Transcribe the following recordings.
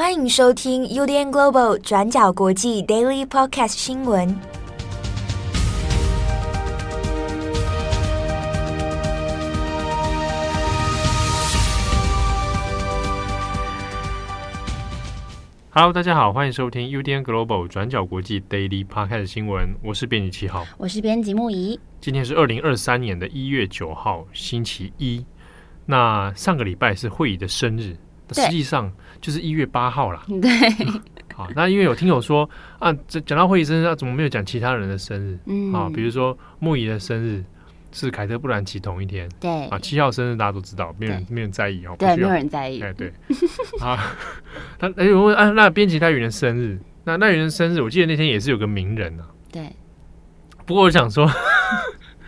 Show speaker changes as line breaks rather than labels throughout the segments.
欢迎收听 UDN Global 转角国际 Daily Podcast 新闻。
Hello，大家好，欢迎收听 UDN Global 转角国际 Daily Podcast 新闻。我是编辑七号，
我是编辑木仪。今
天是二零二三年的一月九号，星期一。那上个礼拜是慧仪的生日，实际上就是一月八号啦。
对，
好，那因为有听友说啊，讲讲到会议生日，啊怎么没有讲其他人的生日？嗯，啊，比如说木仪的生日是凯特·布兰奇同一天。
对，
啊，七号生日大家都知道，没有人没有人在意哦。
对，没有人在意。
哎，对。啊，他哎，我问啊，那编辑赖云的生日，那赖云的生日，我记得那天也是有个名人啊。
对。
不过我想说，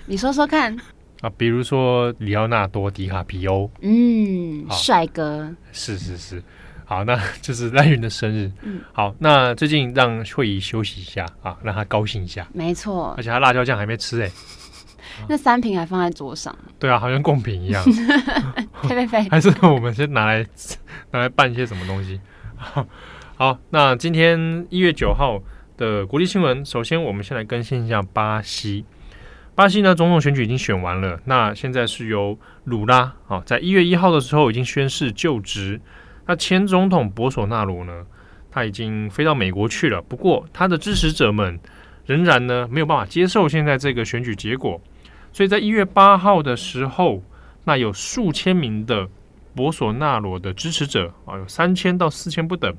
你说说看。
啊，比如说里奥纳多·迪卡皮欧，
嗯，帅哥，
是是是，好，那 就是赖云的生日，嗯，好，那最近让慧仪休息一下啊，让他高兴一下，
没错，
而且他辣椒酱还没吃哎、欸，
那三瓶还放在桌上，
对啊，好像贡品一样，
呸呸呸，
还是我们先拿来拿来办一些什么东西，好，好，那今天一月九号的国际新闻，首先我们先来更新一下巴西。巴西呢，总统选举已经选完了，那现在是由鲁拉啊，在一月一号的时候已经宣誓就职。那前总统博索纳罗呢，他已经飞到美国去了。不过他的支持者们仍然呢没有办法接受现在这个选举结果，所以在一月八号的时候，那有数千名的博索纳罗的支持者啊，有三千到四千不等，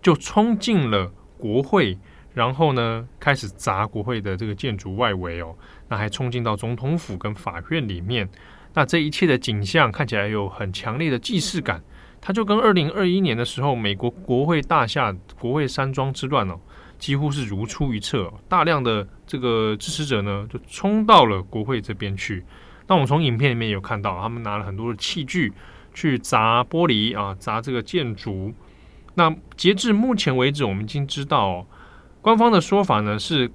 就冲进了国会。然后呢，开始砸国会的这个建筑外围哦，那还冲进到总统府跟法院里面。那这一切的景象看起来有很强烈的既视感，它就跟二零二一年的时候美国国会大厦国会山庄之乱哦，几乎是如出一辙。大量的这个支持者呢，就冲到了国会这边去。那我们从影片里面有看到，他们拿了很多的器具去砸玻璃啊，砸这个建筑。那截至目前为止，我们已经知道。官方的说法呢是，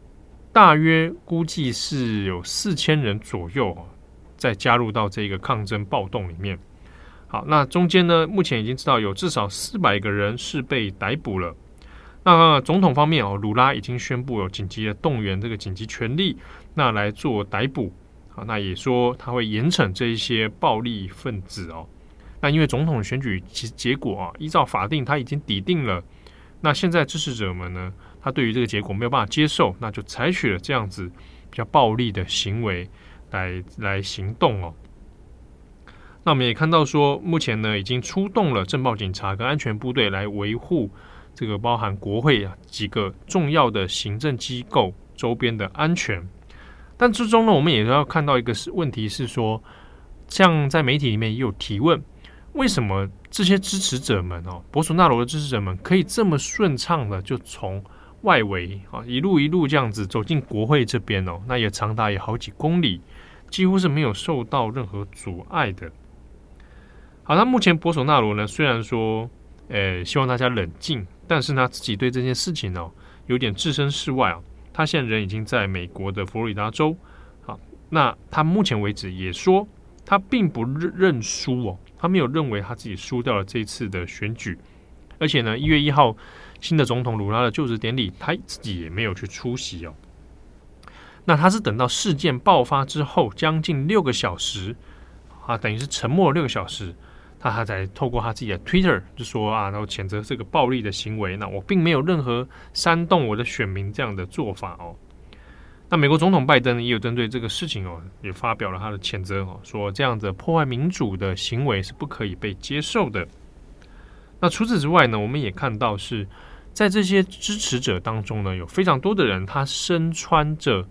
大约估计是有四千人左右再加入到这个抗争暴动里面。好，那中间呢，目前已经知道有至少四百个人是被逮捕了。那总统方面哦，鲁拉已经宣布有紧急的动员这个紧急权力，那来做逮捕。好，那也说他会严惩这一些暴力分子哦。那因为总统选举其结果啊，依照法定他已经抵定了。那现在支持者们呢？他对于这个结果没有办法接受，那就采取了这样子比较暴力的行为来来行动哦。那我们也看到说，目前呢已经出动了政报警察跟安全部队来维护这个包含国会啊几个重要的行政机构周边的安全。但之中呢，我们也要看到一个是问题是说，像在媒体里面也有提问。为什么这些支持者们哦，博索纳罗的支持者们可以这么顺畅的就从外围啊一路一路这样子走进国会这边哦？那也长达有好几公里，几乎是没有受到任何阻碍的。好，那目前博索纳罗呢，虽然说，呃，希望大家冷静，但是呢，自己对这件事情哦，有点置身事外啊。他现在人已经在美国的佛罗里达州，好，那他目前为止也说他并不认认输哦。他没有认为他自己输掉了这一次的选举，而且呢，一月一号新的总统鲁拉的就职典礼，他自己也没有去出席哦。那他是等到事件爆发之后，将近六个小时啊，等于是沉默了六个小时，他他才透过他自己的 Twitter 就说啊，然后谴责这个暴力的行为。那我并没有任何煽动我的选民这样的做法哦。那美国总统拜登也有针对这个事情哦，也发表了他的谴责哦，说这样子破坏民主的行为是不可以被接受的。那除此之外呢，我们也看到是在这些支持者当中呢，有非常多的人他身穿着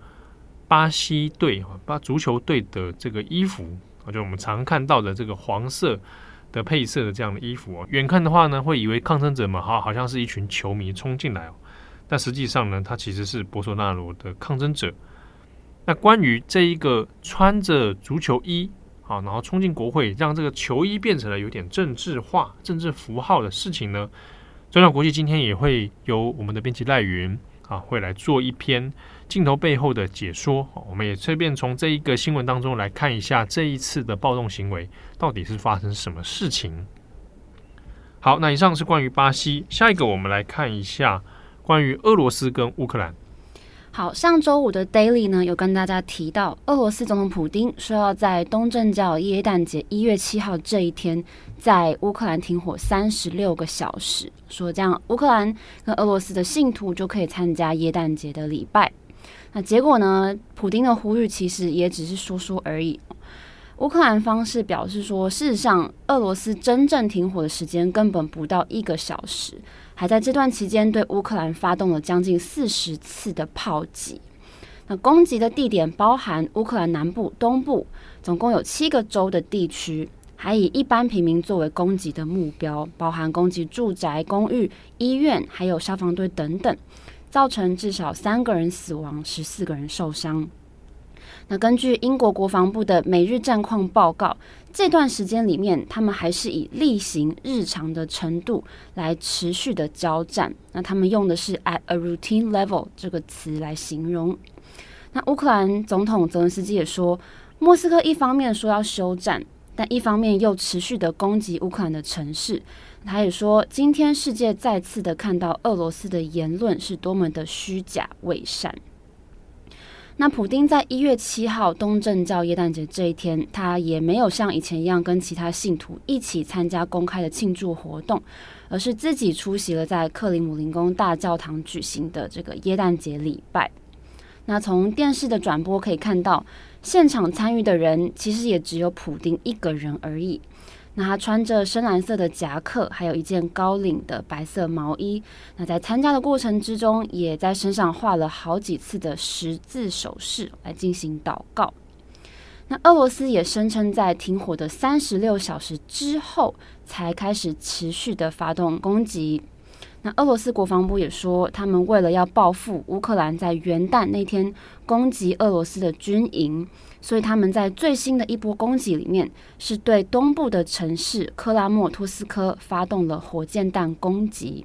巴西队啊巴足球队的这个衣服啊，就我们常看到的这个黄色的配色的这样的衣服啊。远看的话呢，会以为抗争者们好好像是一群球迷冲进来哦。但实际上呢，他其实是博索纳罗的抗争者。那关于这一个穿着足球衣啊，然后冲进国会，让这个球衣变成了有点政治化、政治符号的事情呢，转角国际今天也会由我们的编辑赖云啊，会来做一篇镜头背后的解说。我们也顺便从这一个新闻当中来看一下这一次的暴动行为到底是发生什么事情。好，那以上是关于巴西，下一个我们来看一下关于俄罗斯跟乌克兰。
好，上周五的 Daily 呢，有跟大家提到，俄罗斯总统普京说要在东正教耶诞节一月七号这一天，在乌克兰停火三十六个小时，说这样乌克兰跟俄罗斯的信徒就可以参加耶诞节的礼拜。那结果呢，普丁的呼吁其实也只是说说而已。乌克兰方是表示说，事实上，俄罗斯真正停火的时间根本不到一个小时，还在这段期间对乌克兰发动了将近四十次的炮击。那攻击的地点包含乌克兰南部、东部，总共有七个州的地区，还以一般平民作为攻击的目标，包含攻击住宅、公寓、医院，还有消防队等等，造成至少三个人死亡，十四个人受伤。那根据英国国防部的每日战况报告，这段时间里面，他们还是以例行日常的程度来持续的交战。那他们用的是 at a routine level 这个词来形容。那乌克兰总统泽连斯基也说，莫斯科一方面说要休战，但一方面又持续的攻击乌克兰的城市。他也说，今天世界再次的看到俄罗斯的言论是多么的虚假伪善。那普丁在一月七号东正教耶诞节这一天，他也没有像以前一样跟其他信徒一起参加公开的庆祝活动，而是自己出席了在克里姆林宫大教堂举行的这个耶诞节礼拜。那从电视的转播可以看到，现场参与的人其实也只有普丁一个人而已。那他穿着深蓝色的夹克，还有一件高领的白色毛衣。那在参加的过程之中，也在身上画了好几次的十字手势来进行祷告。那俄罗斯也声称，在停火的三十六小时之后，才开始持续的发动攻击。那俄罗斯国防部也说，他们为了要报复乌克兰在元旦那天攻击俄罗斯的军营，所以他们在最新的一波攻击里面，是对东部的城市克拉莫托斯科发动了火箭弹攻击。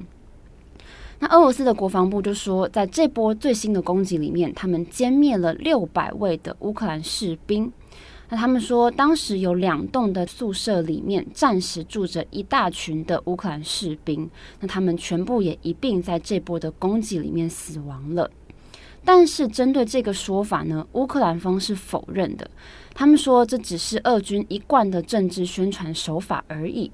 那俄罗斯的国防部就说，在这波最新的攻击里面，他们歼灭了六百位的乌克兰士兵。那他们说，当时有两栋的宿舍里面暂时住着一大群的乌克兰士兵，那他们全部也一并在这波的攻击里面死亡了。但是针对这个说法呢，乌克兰方是否认的。他们说，这只是俄军一贯的政治宣传手法而已。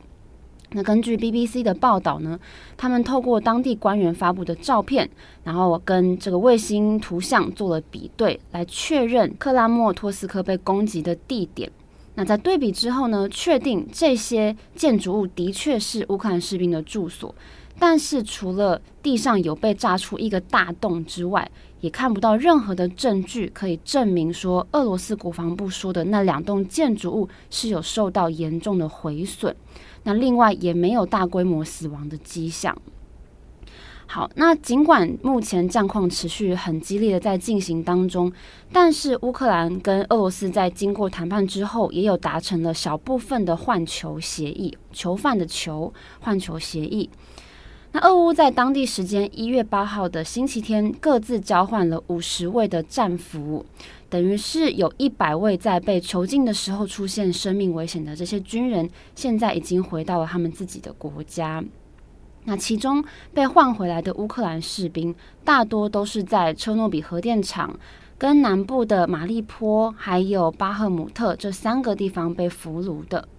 那根据 BBC 的报道呢，他们透过当地官员发布的照片，然后跟这个卫星图像做了比对，来确认克拉莫托斯科被攻击的地点。那在对比之后呢，确定这些建筑物的确是乌克兰士兵的住所，但是除了地上有被炸出一个大洞之外，也看不到任何的证据可以证明说俄罗斯国防部说的那两栋建筑物是有受到严重的毁损。那另外也没有大规模死亡的迹象。好，那尽管目前战况持续很激烈的在进行当中，但是乌克兰跟俄罗斯在经过谈判之后，也有达成了小部分的换囚协议，囚犯的囚换囚协议。那俄乌在当地时间一月八号的星期天，各自交换了五十位的战俘。等于是有一百位在被囚禁的时候出现生命危险的这些军人，现在已经回到了他们自己的国家。那其中被换回来的乌克兰士兵，大多都是在车诺比核电厂、跟南部的马利坡还有巴赫姆特这三个地方被俘虏的。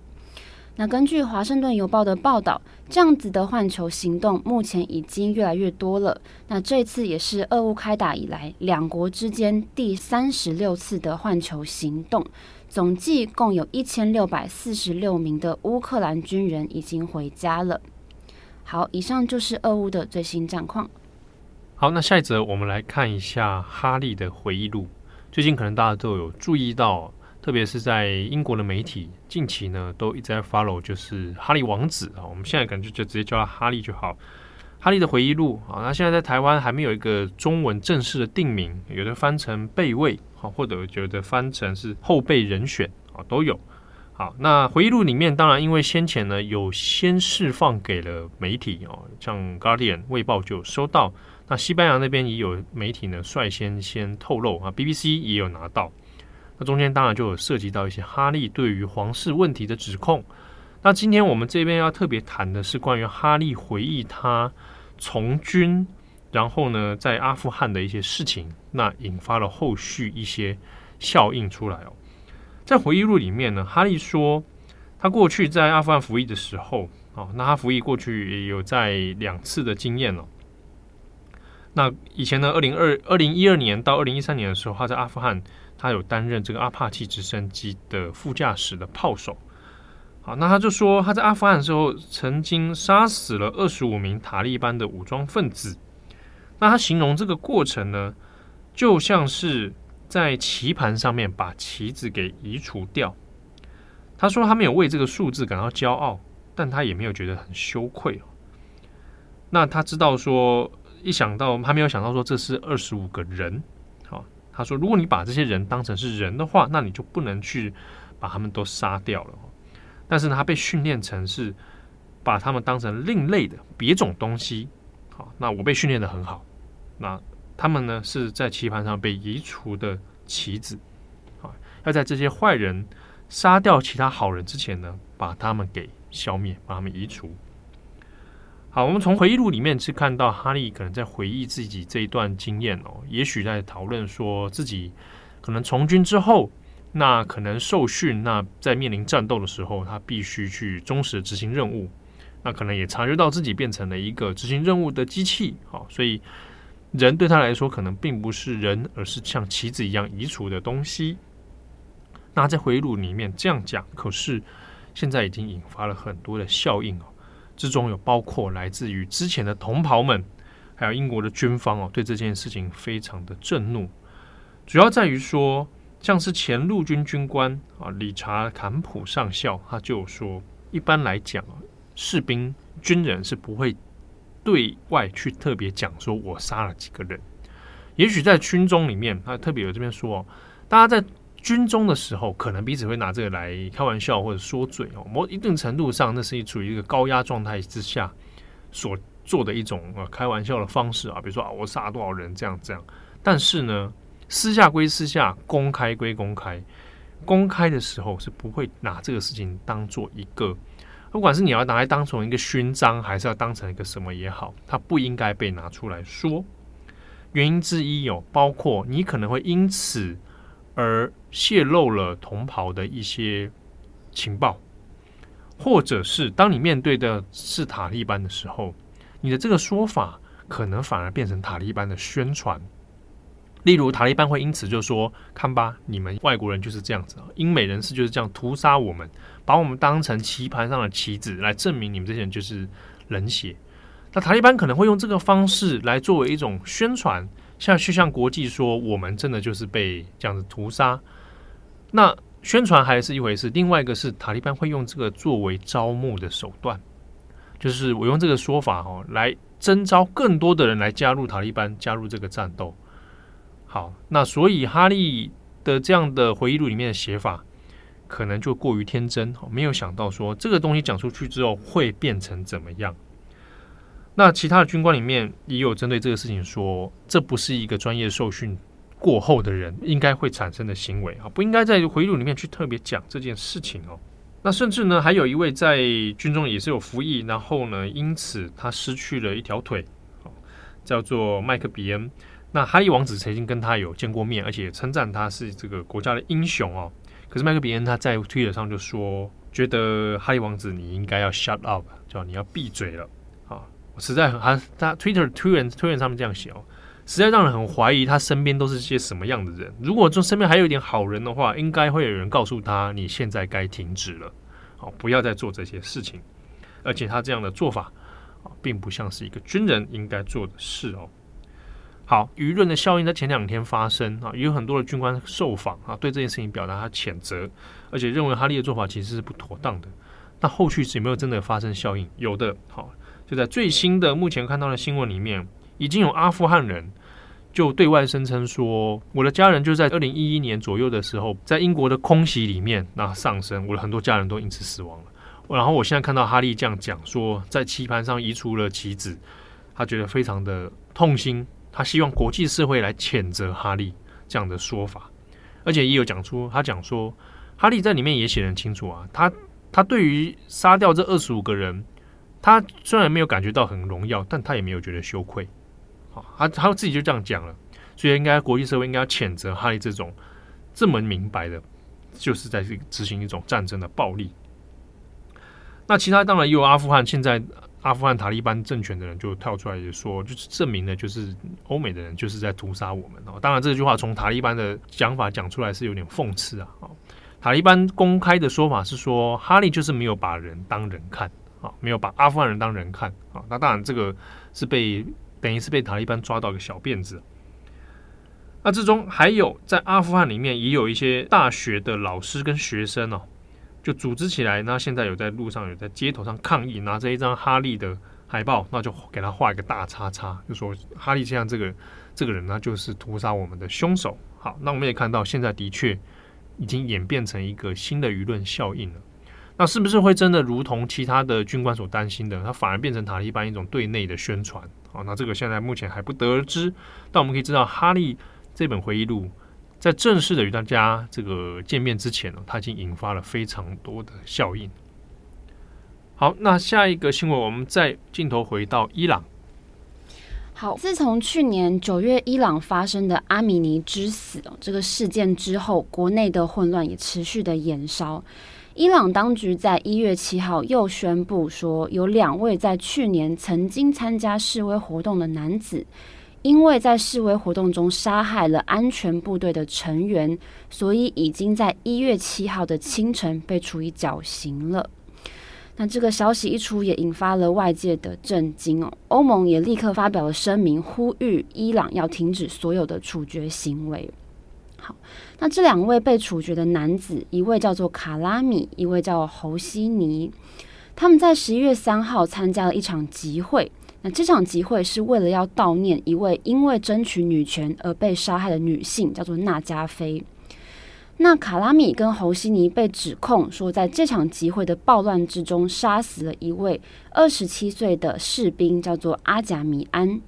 那根据《华盛顿邮报》的报道，这样子的换球行动目前已经越来越多了。那这次也是俄乌开打以来两国之间第三十六次的换球行动，总计共有一千六百四十六名的乌克兰军人已经回家了。好，以上就是俄乌的最新战况。
好，那下一则我们来看一下哈利的回忆录。最近可能大家都有注意到。特别是在英国的媒体近期呢，都一直在 follow，就是哈利王子啊，我们现在感觉就直接叫他哈利就好。哈利的回忆录啊，那现在在台湾还没有一个中文正式的定名，有的翻成备位啊，或者觉得翻成是后备人选啊，都有。好，那回忆录里面当然因为先前呢有先释放给了媒体哦，像 Guardian 卫报就收到，那西班牙那边也有媒体呢率先先透露啊，BBC 也有拿到。那中间当然就有涉及到一些哈利对于皇室问题的指控。那今天我们这边要特别谈的是关于哈利回忆他从军，然后呢，在阿富汗的一些事情，那引发了后续一些效应出来哦。在回忆录里面呢，哈利说他过去在阿富汗服役的时候，哦，那他服役过去也有在两次的经验了。那以前呢，二零二二零一二年到二零一三年的时候，他在阿富汗，他有担任这个阿帕奇直升机的副驾驶的炮手。好，那他就说他在阿富汗的时候，曾经杀死了二十五名塔利班的武装分子。那他形容这个过程呢，就像是在棋盘上面把棋子给移除掉。他说他没有为这个数字感到骄傲，但他也没有觉得很羞愧。那他知道说。一想到他没有想到说这是二十五个人，他说如果你把这些人当成是人的话，那你就不能去把他们都杀掉了。但是呢，他被训练成是把他们当成另类的别种东西。好，那我被训练得很好。那他们呢是在棋盘上被移除的棋子。好，要在这些坏人杀掉其他好人之前呢，把他们给消灭，把他们移除。好，我们从回忆录里面是看到哈利可能在回忆自己这一段经验哦，也许在讨论说自己可能从军之后，那可能受训，那在面临战斗的时候，他必须去忠实执行任务，那可能也察觉到自己变成了一个执行任务的机器，好，所以人对他来说可能并不是人，而是像棋子一样移除的东西。那在回忆录里面这样讲，可是现在已经引发了很多的效应哦。之中有包括来自于之前的同袍们，还有英国的军方哦，对这件事情非常的震怒。主要在于说，像是前陆军军官啊，理查·坎普上校，他就说，一般来讲，士兵军人是不会对外去特别讲说我杀了几个人。也许在军中里面，他特别有这边说哦，大家在。军中的时候，可能彼此会拿这个来开玩笑或者说嘴哦。某一定程度上，那是处于一个高压状态之下所做的一种呃开玩笑的方式啊。比如说啊，我杀了多少人这样这样。但是呢，私下归私下，公开归公开。公开的时候是不会拿这个事情当做一个，不管是你要拿来当成一个勋章，还是要当成一个什么也好，它不应该被拿出来说。原因之一有包括你可能会因此。而泄露了同袍的一些情报，或者是当你面对的是塔利班的时候，你的这个说法可能反而变成塔利班的宣传。例如，塔利班会因此就说：“看吧，你们外国人就是这样子，英美人士就是这样屠杀我们，把我们当成棋盘上的棋子，来证明你们这些人就是冷血。”那塔利班可能会用这个方式来作为一种宣传。像去向国际说，我们真的就是被这样子屠杀。那宣传还是一回事，另外一个是塔利班会用这个作为招募的手段，就是我用这个说法哦，来征召更多的人来加入塔利班，加入这个战斗。好，那所以哈利的这样的回忆录里面的写法，可能就过于天真，没有想到说这个东西讲出去之后会变成怎么样。那其他的军官里面也有针对这个事情说，这不是一个专业受训过后的人应该会产生的行为啊，不应该在回忆录里面去特别讲这件事情哦。那甚至呢，还有一位在军中也是有服役，然后呢，因此他失去了一条腿，叫做麦克比恩。那哈利王子曾经跟他有见过面，而且称赞他是这个国家的英雄哦。可是麦克比恩他在推特上就说，觉得哈利王子你应该要 shut up，叫你要闭嘴了。实在很，他他 Twitter 推文推文上面这样写哦，实在让人很怀疑他身边都是些什么样的人。如果说身边还有一点好人的话，应该会有人告诉他，你现在该停止了，好，不要再做这些事情。而且他这样的做法啊，并不像是一个军人应该做的事哦。好，舆论的效应在前两天发生啊，有很多的军官受访啊，对这件事情表达他谴责，而且认为哈利的做法其实是不妥当的。那后续是有没有真的发生效应？有的，好。就在最新的目前看到的新闻里面，已经有阿富汗人就对外声称说，我的家人就在二零一一年左右的时候，在英国的空袭里面那丧生，我的很多家人都因此死亡了。然后我现在看到哈利这样讲说，在棋盘上移除了棋子，他觉得非常的痛心，他希望国际社会来谴责哈利这样的说法，而且也有讲出他讲说，哈利在里面也写得很清楚啊，他。他对于杀掉这二十五个人，他虽然没有感觉到很荣耀，但他也没有觉得羞愧。好，他他自己就这样讲了，所以应该国际社会应该要谴责哈利这种这么明白的，就是在执行一种战争的暴力。那其他当然也有阿富汗，现在阿富汗塔利班政权的人就跳出来也说，就是证明了就是欧美的人就是在屠杀我们哦。当然这句话从塔利班的讲法讲出来是有点讽刺啊。塔利班公开的说法是说，哈利就是没有把人当人看啊，没有把阿富汗人当人看啊。那当然这个是被等于是被塔利班抓到一个小辫子。那之中还有在阿富汗里面也有一些大学的老师跟学生哦。就组织起来，那现在有在路上，有在街头上抗议，拿着一张哈利的海报，那就给他画一个大叉叉，就说哈利现在这个这个人呢，就是屠杀我们的凶手。好，那我们也看到，现在的确已经演变成一个新的舆论效应了。那是不是会真的如同其他的军官所担心的，它反而变成塔利班一种对内的宣传？啊，那这个现在目前还不得而知。但我们可以知道，哈利这本回忆录。在正式的与大家这个见面之前呢，它已经引发了非常多的效应。好，那下一个新闻，我们再镜头回到伊朗。
好，自从去年九月伊朗发生的阿米尼之死这个事件之后，国内的混乱也持续的延烧。伊朗当局在一月七号又宣布说，有两位在去年曾经参加示威活动的男子。因为在示威活动中杀害了安全部队的成员，所以已经在一月七号的清晨被处以绞刑了。那这个消息一出，也引发了外界的震惊哦。欧盟也立刻发表了声明，呼吁伊朗要停止所有的处决行为。好，那这两位被处决的男子，一位叫做卡拉米，一位叫侯西尼，他们在十一月三号参加了一场集会。那这场集会是为了要悼念一位因为争取女权而被杀害的女性，叫做娜加菲。那卡拉米跟侯西尼被指控说，在这场集会的暴乱之中，杀死了一位二十七岁的士兵，叫做阿贾米安。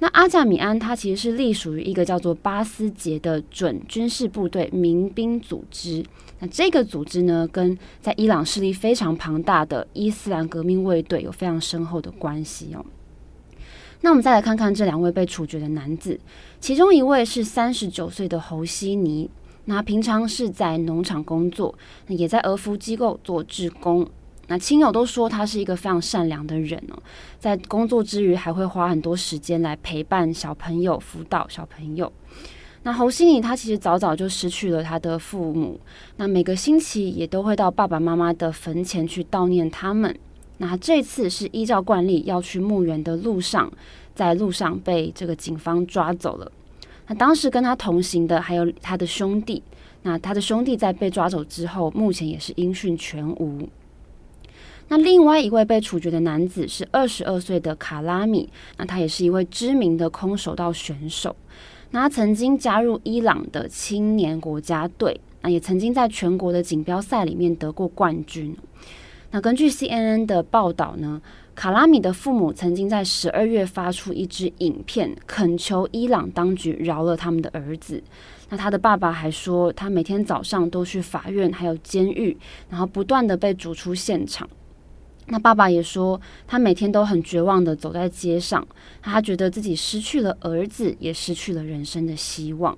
那阿贾米安他其实是隶属于一个叫做巴斯杰的准军事部队民兵组织。那这个组织呢，跟在伊朗势力非常庞大的伊斯兰革命卫队有非常深厚的关系哦。那我们再来看看这两位被处决的男子，其中一位是三十九岁的侯西尼，那平常是在农场工作，也在俄服机构做志工。那亲友都说他是一个非常善良的人哦，在工作之余还会花很多时间来陪伴小朋友、辅导小朋友。那侯西尼他其实早早就失去了他的父母，那每个星期也都会到爸爸妈妈的坟前去悼念他们。那这次是依照惯例要去墓园的路上，在路上被这个警方抓走了。那当时跟他同行的还有他的兄弟，那他的兄弟在被抓走之后，目前也是音讯全无。那另外一位被处决的男子是二十二岁的卡拉米，那他也是一位知名的空手道选手。那他曾经加入伊朗的青年国家队，那也曾经在全国的锦标赛里面得过冠军。那根据 CNN 的报道呢，卡拉米的父母曾经在十二月发出一支影片，恳求伊朗当局饶了他们的儿子。那他的爸爸还说，他每天早上都去法院还有监狱，然后不断的被逐出现场。那爸爸也说，他每天都很绝望的走在街上，他觉得自己失去了儿子，也失去了人生的希望。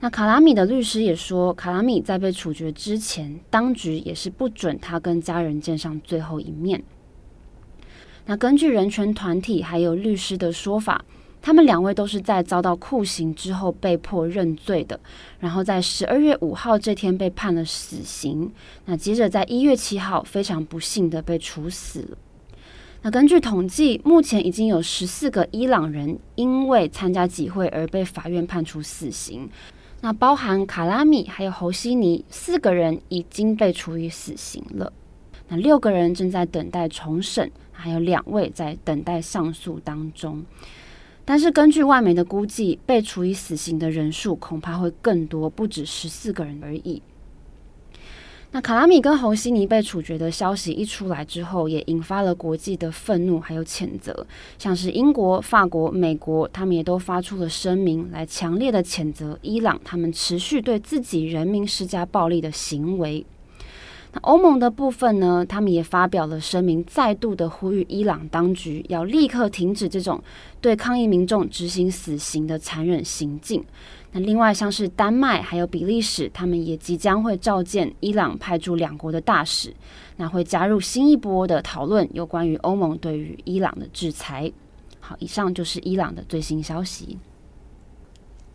那卡拉米的律师也说，卡拉米在被处决之前，当局也是不准他跟家人见上最后一面。那根据人权团体还有律师的说法，他们两位都是在遭到酷刑之后被迫认罪的，然后在十二月五号这天被判了死刑。那接着在一月七号非常不幸的被处死了。那根据统计，目前已经有十四个伊朗人因为参加集会而被法院判处死刑。那包含卡拉米还有侯西尼四个人已经被处以死刑了，那六个人正在等待重审，还有两位在等待上诉当中。但是根据外媒的估计，被处以死刑的人数恐怕会更多，不止十四个人而已。那卡拉米跟侯西尼被处决的消息一出来之后，也引发了国际的愤怒还有谴责，像是英国、法国、美国，他们也都发出了声明，来强烈的谴责伊朗他们持续对自己人民施加暴力的行为。那欧盟的部分呢，他们也发表了声明，再度的呼吁伊朗当局要立刻停止这种对抗议民众执行死刑的残忍行径。那另外像是丹麦还有比利时，他们也即将会召见伊朗派驻两国的大使，那会加入新一波的讨论，有关于欧盟对于伊朗的制裁。好，以上就是伊朗的最新消息。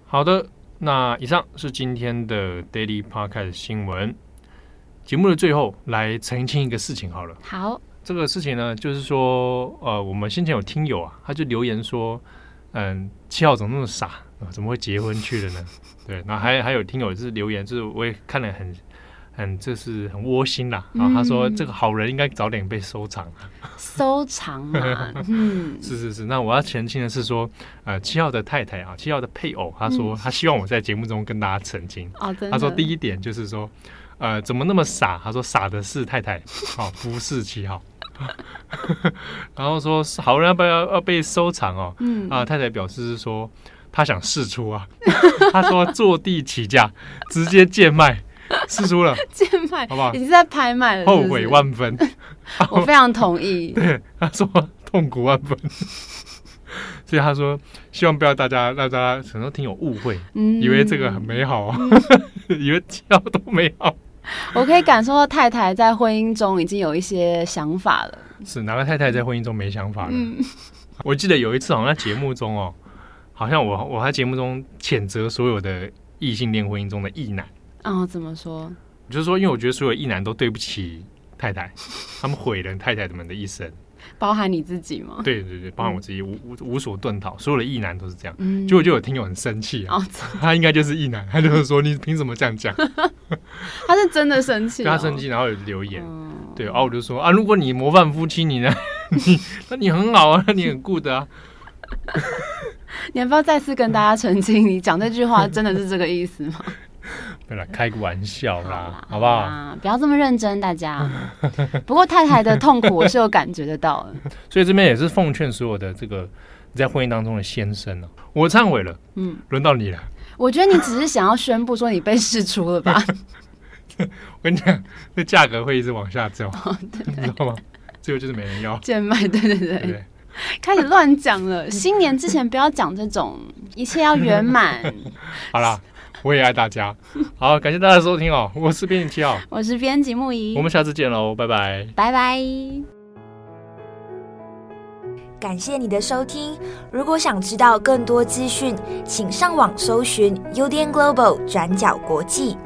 好的，那以上是今天的 Daily Podcast 新闻。节目的最后，来澄清一个事情好了。
好，
这个事情呢，就是说，呃，我们先前有听友啊，他就留言说，嗯，七号怎么那么傻？怎么会结婚去了呢？对，那还还有听友就是留言，就是我也看了很很，这是很窝心啦。然后他说，这个好人应该早点被收藏，
收藏嘛。嗯，
是是是。那我要澄清的是说，呃，七号的太太啊，七号的配偶，他说他希望我在节目中跟大家澄清。
哦，真的。
他说第一点就是说，呃，怎么那么傻？他说傻的是太太，好，不是七号。然后说好人要不要要被收藏哦？嗯啊，太太表示是说。他想试出啊，他说坐地起价，直接贱卖，试出了，
贱卖，
好不好？
已经在拍卖了是是，
后悔万分。
我非常同意。
对，他说痛苦万分，所以他说希望不要大家让大家很多听友误会，嗯，以为这个很美好以为其他都美好。
我可以感受到太太在婚姻中已经有一些想法了。
是哪个太太在婚姻中没想法呢？嗯、我记得有一次好像在节目中哦。好像我我在节目中谴责所有的异性恋婚姻中的异男
哦，怎么说？
就是说，因为我觉得所有异男都对不起太太，他们毁了太太们的一生，
包含你自己吗？
对对对，包含我自己，无无无所遁逃，所有的异男都是这样。结果就有听友很生气啊，他应该就是异男，他就是说你凭什么这样讲？
他是真的生气，
他生气，然后有留言，对，然后我就说啊，如果你模范夫妻，你呢？你那你很好啊，那你很 good 啊。
你要不要再次跟大家澄清？你讲这句话真的是这个意思
吗？开个玩笑啦，好，不好？
不要这么认真，大家。不过太太的痛苦我是有感觉得到的，
所以这边也是奉劝所有的这个在婚姻当中的先生哦，我忏悔了，嗯，轮到你了。
我觉得你只是想要宣布说你被释出了吧？
我跟你讲，这价格会一直往下走，哦、对对你知道吗？最后就是没人要，
贱卖，对对对。对对开始乱讲了，新年之前不要讲这种，一切要圆满。
好啦，我也爱大家，好，感谢大家的收听哦。我是编辑七号，
我是编辑木仪，
我们下次见喽，拜拜，
拜拜。
感谢你的收听，如果想知道更多资讯，请上网搜寻 UDN Global 转角国际。